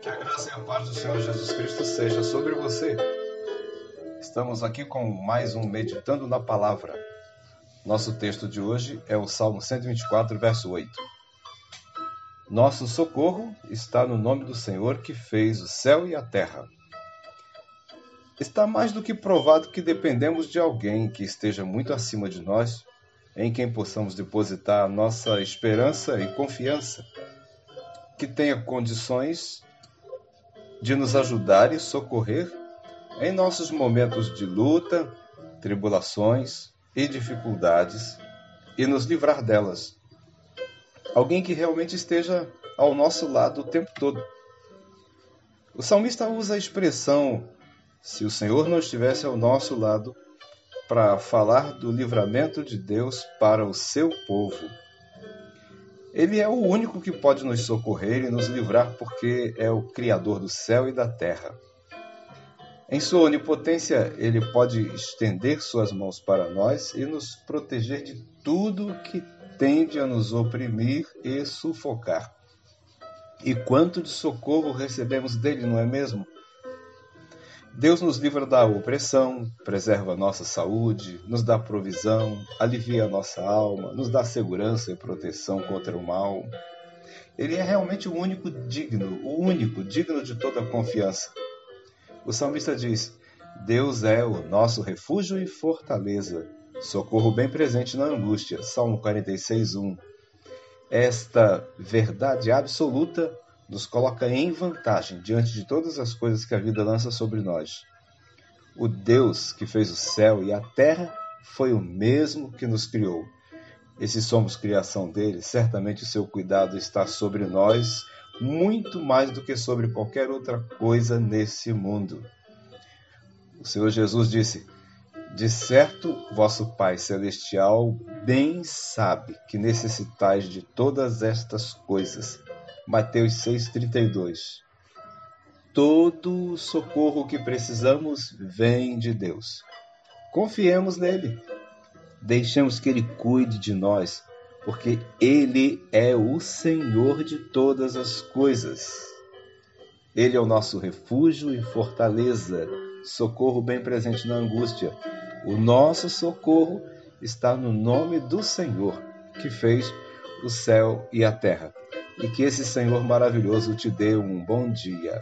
graça e a paz do Senhor Jesus Cristo seja sobre você. Estamos aqui com mais um Meditando na Palavra. Nosso texto de hoje é o Salmo 124, verso 8. Nosso socorro está no nome do Senhor que fez o céu e a terra. Está mais do que provado que dependemos de alguém que esteja muito acima de nós, em quem possamos depositar nossa esperança e confiança, que tenha condições de nos ajudar e socorrer em nossos momentos de luta, tribulações e dificuldades e nos livrar delas. Alguém que realmente esteja ao nosso lado o tempo todo. O salmista usa a expressão se o Senhor não estivesse ao nosso lado para falar do livramento de Deus para o seu povo. Ele é o único que pode nos socorrer e nos livrar, porque é o Criador do céu e da terra. Em sua onipotência, ele pode estender suas mãos para nós e nos proteger de tudo que tende a nos oprimir e sufocar. E quanto de socorro recebemos dele, não é mesmo? Deus nos livra da opressão, preserva nossa saúde, nos dá provisão, alivia nossa alma, nos dá segurança e proteção contra o mal. Ele é realmente o único digno, o único digno de toda confiança. O salmista diz: Deus é o nosso refúgio e fortaleza, socorro bem presente na angústia. Salmo 46, 1. Esta verdade absoluta nos coloca em vantagem diante de todas as coisas que a vida lança sobre nós. O Deus que fez o céu e a terra foi o mesmo que nos criou. E se somos criação dele, certamente o seu cuidado está sobre nós muito mais do que sobre qualquer outra coisa nesse mundo. O Senhor Jesus disse: De certo, vosso Pai Celestial bem sabe que necessitais de todas estas coisas Mateus 6,32. Todo socorro que precisamos vem de Deus. Confiemos nele. Deixemos que ele cuide de nós, porque ele é o Senhor de todas as coisas. Ele é o nosso refúgio e fortaleza, socorro bem presente na angústia. O nosso socorro está no nome do Senhor, que fez o céu e a terra e que esse Senhor maravilhoso te dê um bom dia.